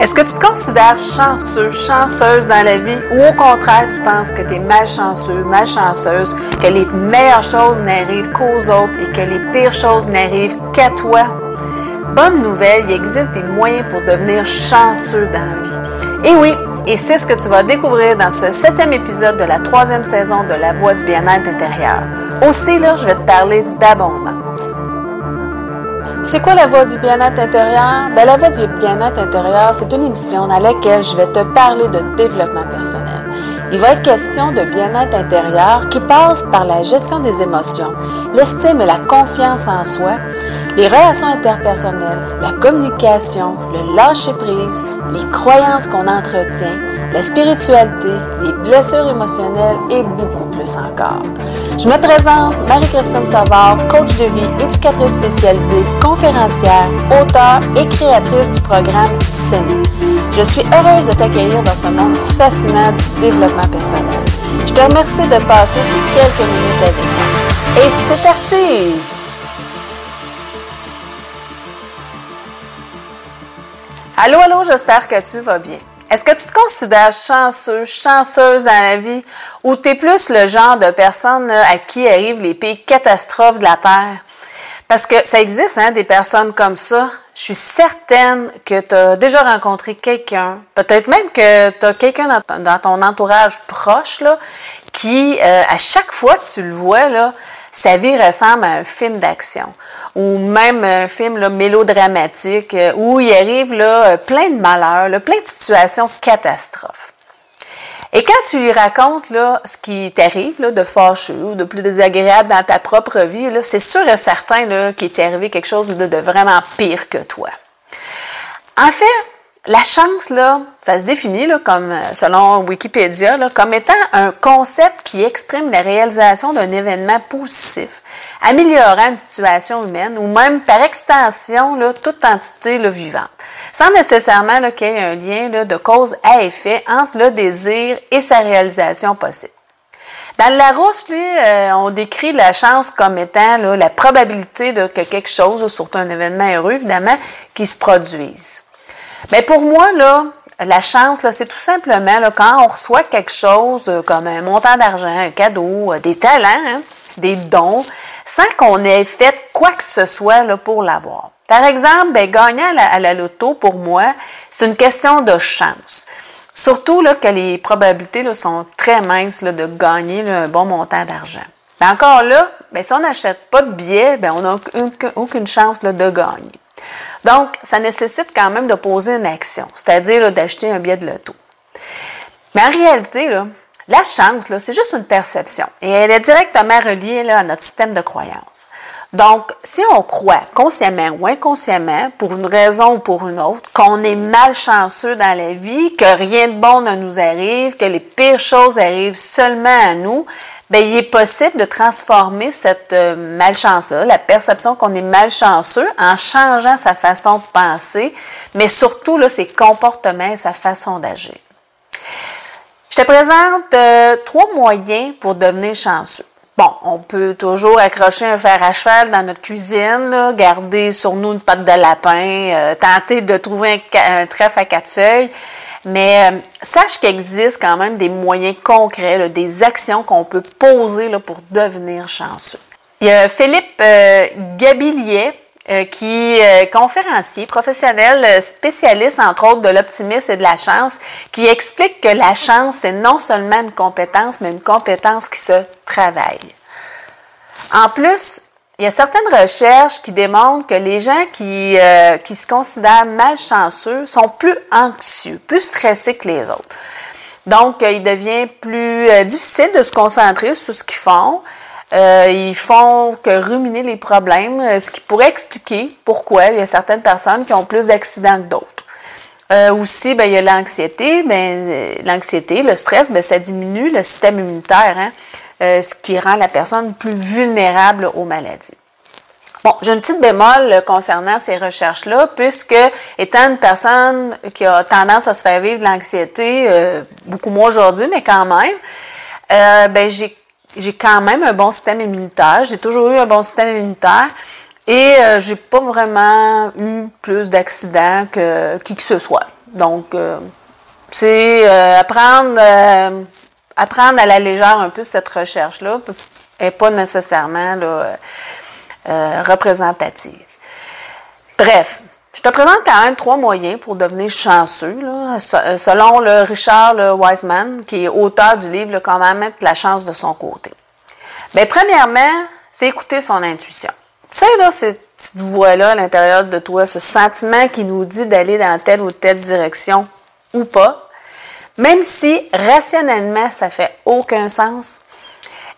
Est-ce que tu te considères chanceux, chanceuse dans la vie ou au contraire tu penses que tu es malchanceux, malchanceuse, que les meilleures choses n'arrivent qu'aux autres et que les pires choses n'arrivent qu'à toi? Bonne nouvelle, il existe des moyens pour devenir chanceux dans la vie. Et oui, et c'est ce que tu vas découvrir dans ce septième épisode de la troisième saison de La Voix du bien-être intérieur. Aussi, là, je vais te parler d'abondance. C'est quoi la voie du bien-être intérieur? Ben, la voie du bien-être intérieur, c'est une émission dans laquelle je vais te parler de développement personnel. Il va être question de bien-être intérieur qui passe par la gestion des émotions, l'estime et la confiance en soi, les relations interpersonnelles, la communication, le lâcher-prise, les croyances qu'on entretient, la spiritualité, les blessures émotionnelles et beaucoup encore. Je me présente Marie-Christine Savard, coach de vie, éducatrice spécialisée, conférencière, auteure et créatrice du programme SEMI. Je suis heureuse de t'accueillir dans ce monde fascinant du développement personnel. Je te remercie de passer ces quelques minutes avec moi. Et c'est parti! Allô, allô, j'espère que tu vas bien. Est-ce que tu te considères chanceux, chanceuse dans la vie ou tu es plus le genre de personne à qui arrivent les pires catastrophes de la Terre? Parce que ça existe, hein, des personnes comme ça. Je suis certaine que tu as déjà rencontré quelqu'un, peut-être même que tu as quelqu'un dans, ton entourage proche, là, qui, euh, à chaque fois que tu le vois, là, sa vie ressemble à un film d'action ou même un film mélodramatique euh, où il arrive là, euh, plein de malheurs, plein de situations catastrophes. Et quand tu lui racontes là, ce qui t'arrive de fâcheux ou de plus désagréable dans ta propre vie, c'est sûr et certain qu'il t'est arrivé quelque chose de vraiment pire que toi. En fait, la chance, là, ça se définit comme, euh, selon Wikipédia, comme étant un concept qui exprime la réalisation d'un événement positif, améliorant une situation humaine ou même par extension là, toute entité là, vivante, sans nécessairement qu'il y ait un lien de cause à effet entre le désir et sa réalisation possible. Dans Larousse, euh, on décrit la chance comme étant la probabilité de que quelque chose, surtout un événement heureux, évidemment, qui se produise. Bien, pour moi, la chance, c'est tout simplement là, quand on reçoit quelque chose euh, comme un montant d'argent, un cadeau, euh, des talents, hein, des dons, sans qu'on ait fait quoi que ce soit là, pour l'avoir. Par exemple, bien, gagner à la, loto, pour moi, c'est une question de chance. Surtout là, que les probabilités là, sont très minces là, de gagner un bon montant d'argent. Mais encore là, bien, si on n'achète pas de billets, bien, on n'a aucune chance de gagner. Donc, ça nécessite quand même de poser une action, c'est-à-dire d'acheter un billet de loto. Mais en réalité, la chance, c'est juste une perception et elle est directement reliée à notre système de croyance. Donc, si on croit consciemment ou inconsciemment, pour une raison ou pour une autre, qu'on est malchanceux dans la vie, que rien de bon ne nous arrive, que les pires choses arrivent seulement à nous, bien, il est possible de transformer cette euh, malchance-là, la perception qu'on est malchanceux, en changeant sa façon de penser, mais surtout là, ses comportements et sa façon d'agir. Je te présente euh, trois moyens pour devenir chanceux. Bon, on peut toujours accrocher un fer à cheval dans notre cuisine, garder sur nous une patte de lapin, euh, tenter de trouver un, trèfle à quatre feuilles, mais euh, sache qu'il existe quand même des moyens concrets, des actions qu'on peut poser là, pour devenir chanceux. Il y a Philippe euh, euh, qui est conférencier, professionnel, spécialiste entre autres de l'optimisme et de la chance, qui explique que la chance, c'est non seulement une compétence, mais une compétence qui se travaille. En plus, il y a certaines recherches qui démontrent que les gens qui, euh, qui se considèrent malchanceux sont plus anxieux, plus stressés que les autres. Donc, il devient plus euh, difficile de se concentrer sur ce qu'ils font. Euh, ils font que ruminer les problèmes, ce qui pourrait expliquer pourquoi il y a certaines personnes qui ont plus d'accidents que d'autres. aussi, ben, il y a l'anxiété. Ben, l'anxiété, le stress, ben, ça diminue le système immunitaire. Hein? Euh, ce qui rend la personne plus vulnérable aux maladies. Bon, j'ai une petite bémol concernant ces recherches-là, puisque étant une personne qui a tendance à se faire vivre de l'anxiété, euh, beaucoup moins aujourd'hui, mais quand même, euh, ben j'ai, j'ai quand même un bon système immunitaire. J'ai toujours eu un bon système immunitaire. Et j'ai pas vraiment eu plus d'accidents que qui que ce soit. Donc, c'est apprendre, apprendre à la légère un peu cette recherche-là n'est pas nécessairement représentative. Bref, je te présente quand même trois moyens pour devenir chanceux, selon le Richard Wiseman, qui est auteur du livre Comment mettre la chance de son côté. Bien, premièrement, c'est écouter son intuition. Tu sais, là, cette petite voix-là à l'intérieur de toi, ce sentiment qui nous dit d'aller dans telle ou telle direction ou pas, même si rationnellement ça fait aucun sens,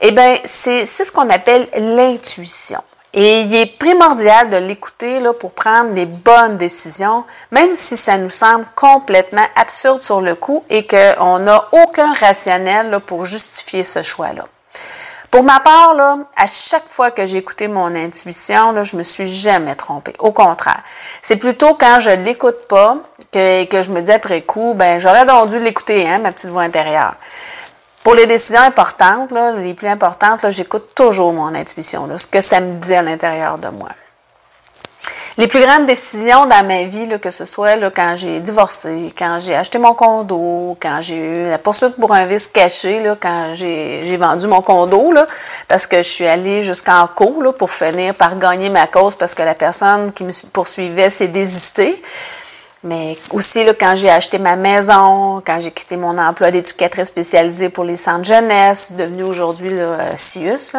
eh bien, c'est ce qu'on appelle l'intuition. Et il est primordial de l'écouter pour prendre des bonnes décisions, même si ça nous semble complètement absurde sur le coup et qu'on n'a aucun rationnel là, pour justifier ce choix-là. Pour ma part, là, à chaque fois que j'ai écouté mon intuition, là, je me suis jamais trompée. Au contraire. C'est plutôt quand je l'écoute pas que, je me dis après coup, ben j'aurais dû l'écouter, hein, ma petite voix intérieure. Pour les décisions importantes, les plus importantes, j'écoute toujours mon intuition, ce que ça me dit à l'intérieur de moi. Les plus grandes décisions dans ma vie, que ce soit quand j'ai divorcé, quand j'ai acheté mon condo, quand j'ai eu la poursuite pour un vice caché, quand j'ai vendu mon condo, parce que je suis allée jusqu'en cours pour finir par gagner ma cause parce que la personne qui me poursuivait s'est désistée. Mais aussi, là, quand j'ai acheté ma maison, quand j'ai quitté mon emploi d'éducatrice spécialisée pour les centres jeunesse, devenu aujourd'hui le CIUS.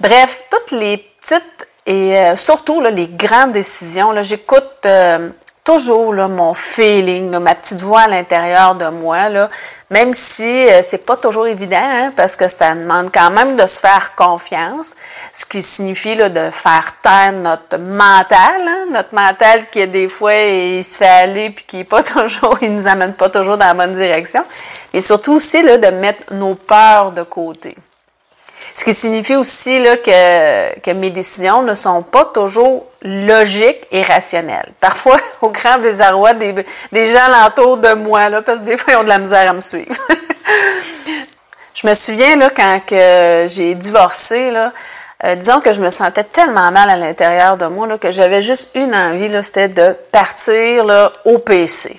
Bref, toutes les petites et euh, surtout là, les grandes décisions, j'écoute euh, toujours là, mon feeling, ma petite voix à l'intérieur de moi, là, même si euh, c'est pas toujours évident, hein, parce que ça demande quand même de se faire confiance, ce qui signifie là, de faire taire notre mental, hein, notre mental qui des fois il se fait aller puis qui est pas toujours, il nous amène pas toujours dans la bonne direction, mais surtout aussi là, de mettre nos peurs de côté. Ce qui signifie aussi là, que, que mes décisions ne sont pas toujours logiques et rationnelles. Parfois, au grand désarroi des, des gens alentour de moi, là, parce que des fois, ils ont de la misère à me suivre. je me souviens, là, quand j'ai divorcé, là, euh, disons que je me sentais tellement mal à l'intérieur de moi là, que j'avais juste une envie, c'était de partir là, au PC.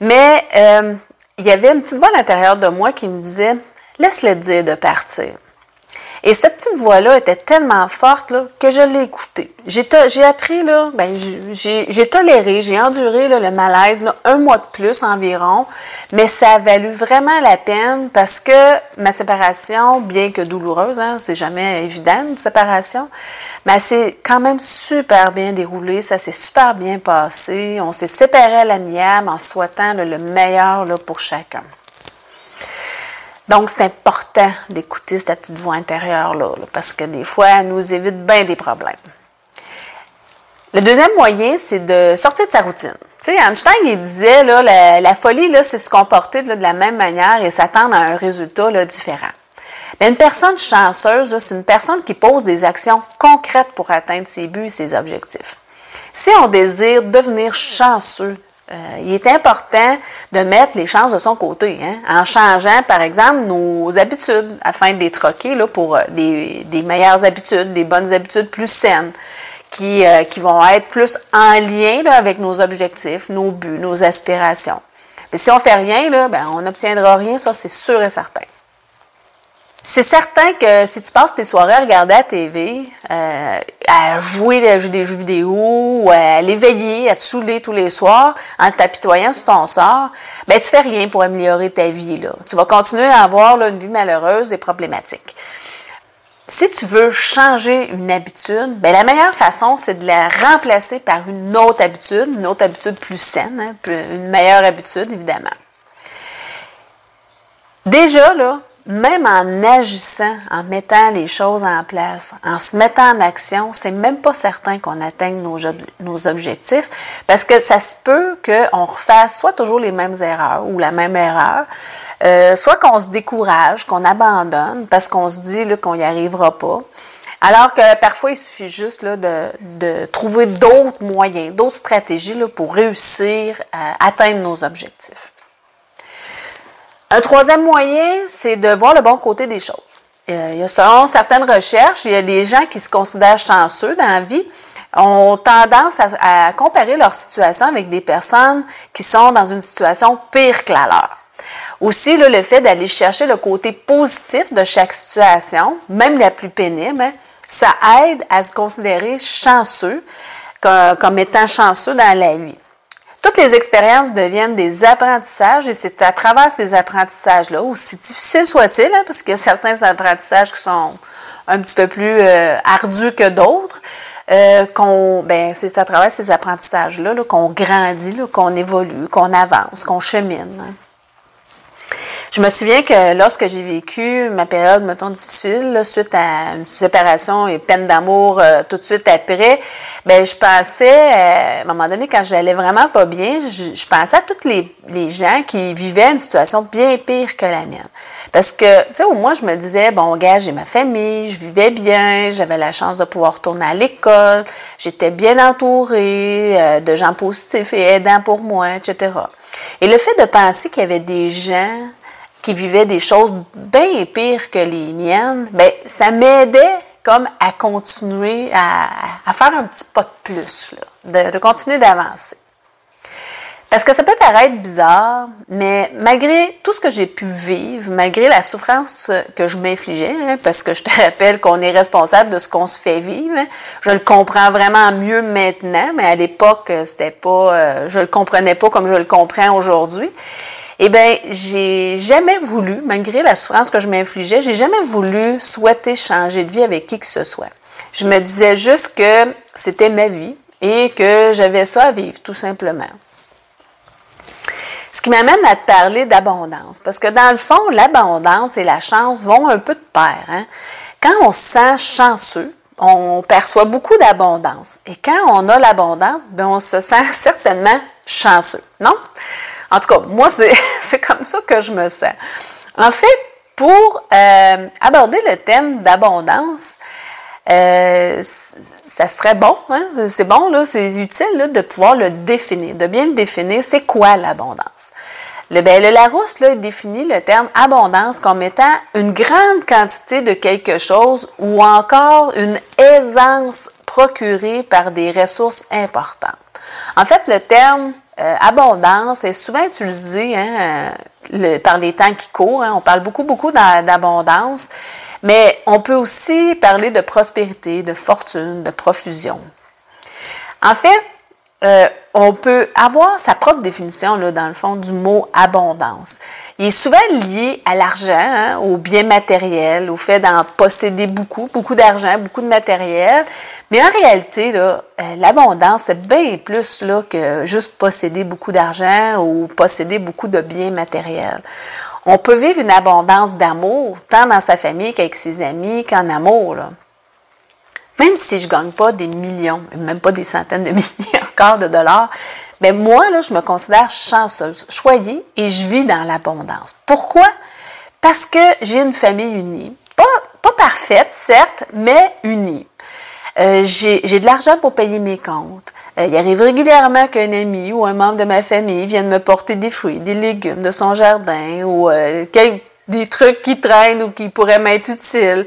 Mais euh, il y avait une petite voix à l'intérieur de moi qui me disait Laisse-le dire de partir. Et cette petite voix-là était tellement forte que je l'ai écoutée. J'ai appris, là, ben, j'ai toléré, j'ai enduré le malaise un mois de plus environ, mais ça a valu vraiment la peine parce que ma séparation, bien que douloureuse, hein, c'est jamais évident une séparation, mais c'est quand même super bien déroulé, ça s'est super bien passé. On s'est séparés à l'amiable en souhaitant le meilleur là, pour chacun. Donc, c'est important d'écouter cette petite voix intérieure-là, parce que des fois, elle nous évite bien des problèmes. Le deuxième moyen, c'est de sortir de sa routine. Tu sais, Einstein, il disait, là, la, folie, là, c'est se comporter de la même manière et s'attendre à un résultat différent. Mais une personne chanceuse, c'est une personne qui pose des actions concrètes pour atteindre ses buts et ses objectifs. Si on désire devenir chanceux euh, il est important de mettre les chances de son côté, hein, en changeant, par exemple, nos habitudes afin de les troquer là, pour euh, des, meilleures habitudes, des bonnes habitudes plus saines, qui, euh, qui vont être plus en lien là, avec nos objectifs, nos buts, nos aspirations. Mais si on fait rien, là, ben, on n'obtiendra rien, ça c'est sûr et certain. C'est certain que si tu passes tes soirées à regarder la TV, euh, à jouer des jeux vidéo, à l'éveiller, à te saouler tous les soirs en t'apitoyant sur ton sort, ben tu fais rien pour améliorer ta vie. Tu vas continuer à avoir une vie malheureuse et problématique. Si tu veux changer une habitude, ben la meilleure façon, c'est de la remplacer par une autre habitude, une autre habitude plus saine, hein, une meilleure habitude, évidemment. Déjà, là, même en agissant, en mettant les choses en place, en se mettant en action, c'est même pas certain qu'on atteigne nos, objectifs parce que ça se peut qu'on refasse soit toujours les mêmes erreurs ou la même erreur, euh, soit qu'on se décourage, qu'on abandonne parce qu'on se dit qu'on n'y arrivera pas. Alors que parfois, il suffit juste là, de, de, trouver d'autres moyens, d'autres stratégies là, pour réussir à atteindre nos objectifs. Un troisième moyen, c'est de voir le bon côté des choses. Euh, selon certaines recherches, il y a des gens qui se considèrent chanceux dans la vie, ont tendance à, comparer leur situation avec des personnes qui sont dans une situation pire que la leur. Aussi, le fait d'aller chercher le côté positif de chaque situation, même la plus pénible, hein, ça aide à se considérer chanceux, comme, étant chanceux dans la vie. Toutes les expériences deviennent des apprentissages et c'est à travers ces apprentissages-là, aussi difficiles soient-ils, hein, parce qu'il y a certains apprentissages qui sont un petit peu plus euh, ardus que d'autres, euh, qu'on, ben, c'est à travers ces apprentissages-là qu'on grandit, qu'on évolue, qu'on avance, qu'on chemine. Hein. Je me souviens que lorsque j'ai vécu ma période, mettons, difficile, suite à une séparation et peine d'amour euh, tout de suite après, ben je pensais, euh, à un moment donné, quand j'allais vraiment pas bien, je, pensais à tous les, les, gens qui vivaient une situation bien pire que la mienne. Parce que, tu sais, au moins, je me disais, bon, gars, j'ai ma famille, je vivais bien, j'avais la chance de pouvoir retourner à l'école, j'étais bien entourée euh, de gens positifs et aidants pour moi, etc. Et le fait de penser qu'il y avait des gens qui vivaient des choses bien pires que les miennes, ben ça m'aidait comme à continuer à, faire un petit pas de plus, de, continuer d'avancer. Parce que ça peut paraître bizarre, mais malgré tout ce que j'ai pu vivre, malgré la souffrance que je m'infligeais, hein, parce que je te rappelle qu'on est responsable de ce qu'on se fait vivre, je le comprends vraiment mieux maintenant, mais à l'époque, c'était pas, euh, je le comprenais pas comme je le comprends aujourd'hui. Eh bien, j'ai jamais voulu, malgré la souffrance que je m'infligeais, j'ai jamais voulu souhaiter changer de vie avec qui que ce soit. Je me disais juste que c'était ma vie et que j'avais ça à vivre, tout simplement. Ce qui m'amène à te parler d'abondance, parce que dans le fond, l'abondance et la chance vont un peu de pair. Hein. Quand on se sent chanceux, on perçoit beaucoup d'abondance. Et quand on a l'abondance, ben on se sent certainement chanceux, non? En tout cas, moi, c'est comme ça que je me sens. En fait, pour euh, aborder le thème d'abondance, euh, ça serait bon, hein? c'est bon, là, c'est utile de pouvoir le définir, de bien définir, c'est quoi l'abondance? Le, ben, le Larousse là, définit le terme abondance comme étant une grande quantité de quelque chose ou encore une aisance procurée par des ressources importantes. En fait, le terme euh, abondance est souvent utilisé hein, euh, par les temps qui courent. Hein. on parle beaucoup, beaucoup d'abondance, mais on peut aussi parler de prospérité, de fortune, de profusion. En fait, euh, on peut avoir sa propre définition, là, dans le fond, du mot abondance. Il est souvent lié à l'argent, hein, au bien matériel, au fait d'en posséder beaucoup, beaucoup d'argent, beaucoup de matériel. Mais en réalité, euh, l'abondance, c'est bien plus là, que juste posséder beaucoup d'argent ou posséder beaucoup de biens matériels. On peut vivre une abondance d'amour, tant dans sa famille qu'avec ses amis, qu'en amour. Là. Même si je ne gagne pas des millions, même pas des centaines de milliers encore de dollars, mais ben moi, là, je me considère chanceuse, choyée et je vis dans l'abondance. Pourquoi? Parce que j'ai une famille unie. Pas, parfaite, certes, mais unie. Euh, j'ai de l'argent pour payer mes comptes. Euh, il arrive régulièrement qu'un ami ou un membre de ma famille vienne me porter des fruits, des légumes de son jardin ou euh, des trucs qui traînent ou qui pourraient m'être utiles.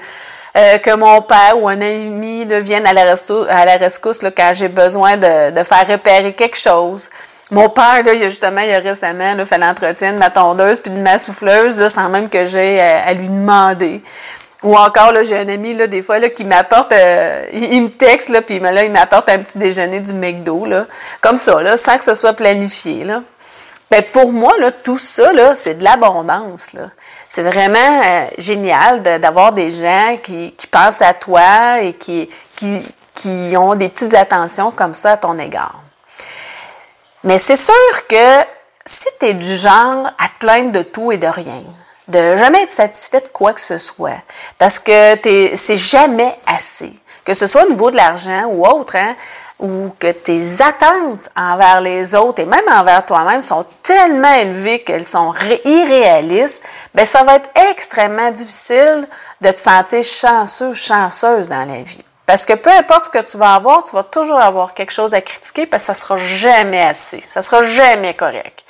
Euh, que mon père ou un ami là, vienne à la, à rescousse quand j'ai besoin de, faire repérer quelque chose. Mon père, là, il a justement, il a récemment là, fait l'entretien de ma tondeuse puis de ma souffleuse sans même que j'ai à, lui demander. Ou encore, j'ai un ami, là, des fois, là, qui m'apporte, euh, il, me texte, puis il m'apporte un petit déjeuner du McDo, là, comme ça, là, sans que ce soit planifié. Ben, pour moi, là, tout ça, là, c'est de l'abondance, là c'est vraiment euh, génial d'avoir des gens qui, pensent à toi et qui, ont des petites attentions comme ça à ton égard. Mais c'est sûr que si tu es du genre à te plaindre de tout et de rien, de jamais être satisfait de quoi que ce soit, parce que c'est jamais assez, que ce soit au niveau de l'argent ou autre, hein, ou que tes attentes envers les autres et même envers toi-même sont tellement élevées qu'elles sont irréalistes, bien, ça va être extrêmement difficile de te sentir chanceux ou chanceuse dans la vie. Parce que peu importe ce que tu vas avoir, tu vas toujours avoir quelque chose à critiquer parce que ça sera jamais assez. Ça sera jamais correct.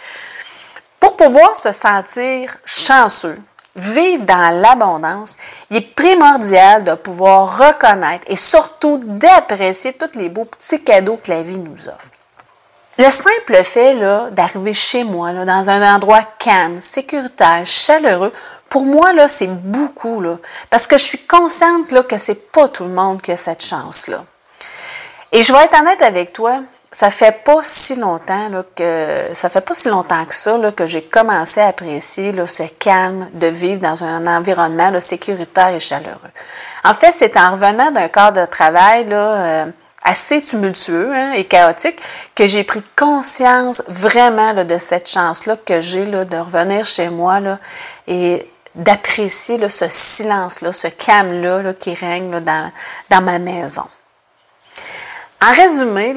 Pour pouvoir se sentir chanceux, vivre dans l'abondance, il est primordial de pouvoir reconnaître et surtout d'apprécier tous les beaux petits cadeaux que la vie nous offre. Le simple fait d'arriver chez moi, dans un endroit calme, sécuritaire, chaleureux, pour moi, c'est beaucoup, parce que je suis consciente que c'est pas tout le monde qui a cette chance-là. Et je vais être honnête avec toi, ça fait pas si longtemps que ça fait pas si longtemps que ça que j'ai commencé à apprécier ce calme de vivre dans un environnement sécuritaire et chaleureux. En fait, c'est en revenant d'un corps de travail euh, assez tumultueux hein, et chaotique que j'ai pris conscience vraiment de cette chance-là que j'ai de revenir chez moi et d'apprécier ce silence-là, ce calme-là qui règne dans, ma maison. En résumé,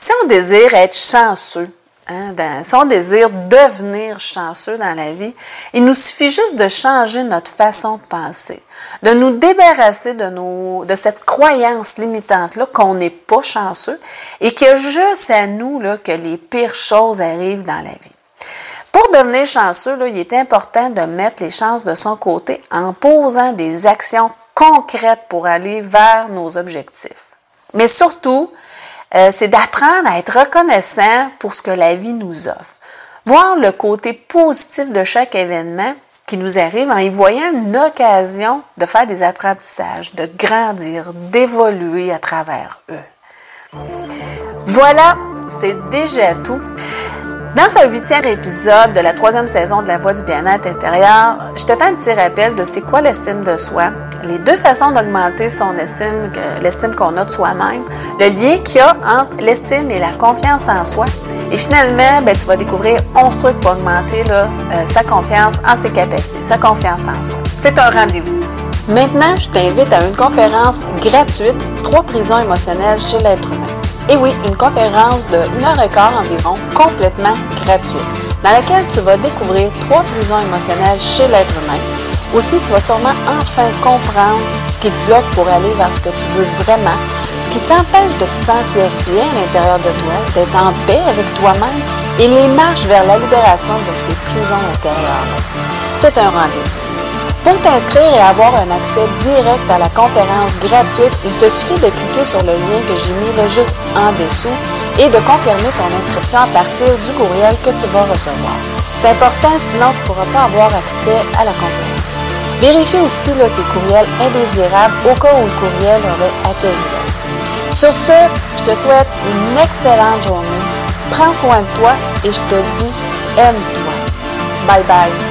si on désire être chanceux, hein, si on désire devenir chanceux dans la vie, il nous suffit juste de changer notre façon de penser, de nous débarrasser de, cette croyance limitante-là qu'on n'est pas chanceux et que juste à nous là, que les pires choses arrivent dans la vie. Pour devenir chanceux, il est important de mettre les chances de son côté en posant des actions concrètes pour aller vers nos objectifs. Mais surtout, euh, c'est d'apprendre à être reconnaissant pour ce que la vie nous offre. Voir le côté positif de chaque événement qui nous arrive en y voyant une occasion de faire des apprentissages, de grandir, d'évoluer à travers eux. Voilà, c'est déjà tout. Dans ce huitième épisode de la troisième saison de La Voix du bien-être intérieur, je te fais un petit rappel de c'est quoi l'estime de soi, les deux façons d'augmenter son estime, l'estime qu'on a de soi-même, le lien qu'il y a entre l'estime et la confiance en soi. Et finalement, ben, tu vas découvrir 11 trucs pour augmenter euh, sa confiance en ses capacités, sa confiance en soi. C'est un rendez-vous. Maintenant, je t'invite à une conférence gratuite, trois prisons émotionnelles chez l'être humain. Et oui, une conférence de 1 heure et quart environ, complètement gratuite, dans laquelle tu vas découvrir trois prisons émotionnelles chez l'être humain. Aussi, tu vas sûrement enfin comprendre ce qui te bloque pour aller vers ce que tu veux vraiment, ce qui t'empêche de te sentir bien à l'intérieur de toi, d'être en paix avec toi-même et les marches vers la libération de ces prisons intérieures. C'est un rendez-vous. Pour t'inscrire et avoir un accès direct à la conférence gratuite, il te suffit de cliquer sur le lien que j'ai mis juste en dessous et de confirmer ton inscription à partir du courriel que tu vas recevoir. C'est important, sinon tu ne pourras pas avoir accès à la conférence. Vérifie aussi tes courriels indésirables au cas où le courriel aurait atterri Sur ce, je te souhaite une excellente journée. Prends soin de toi et je te dis aime-toi. Bye bye.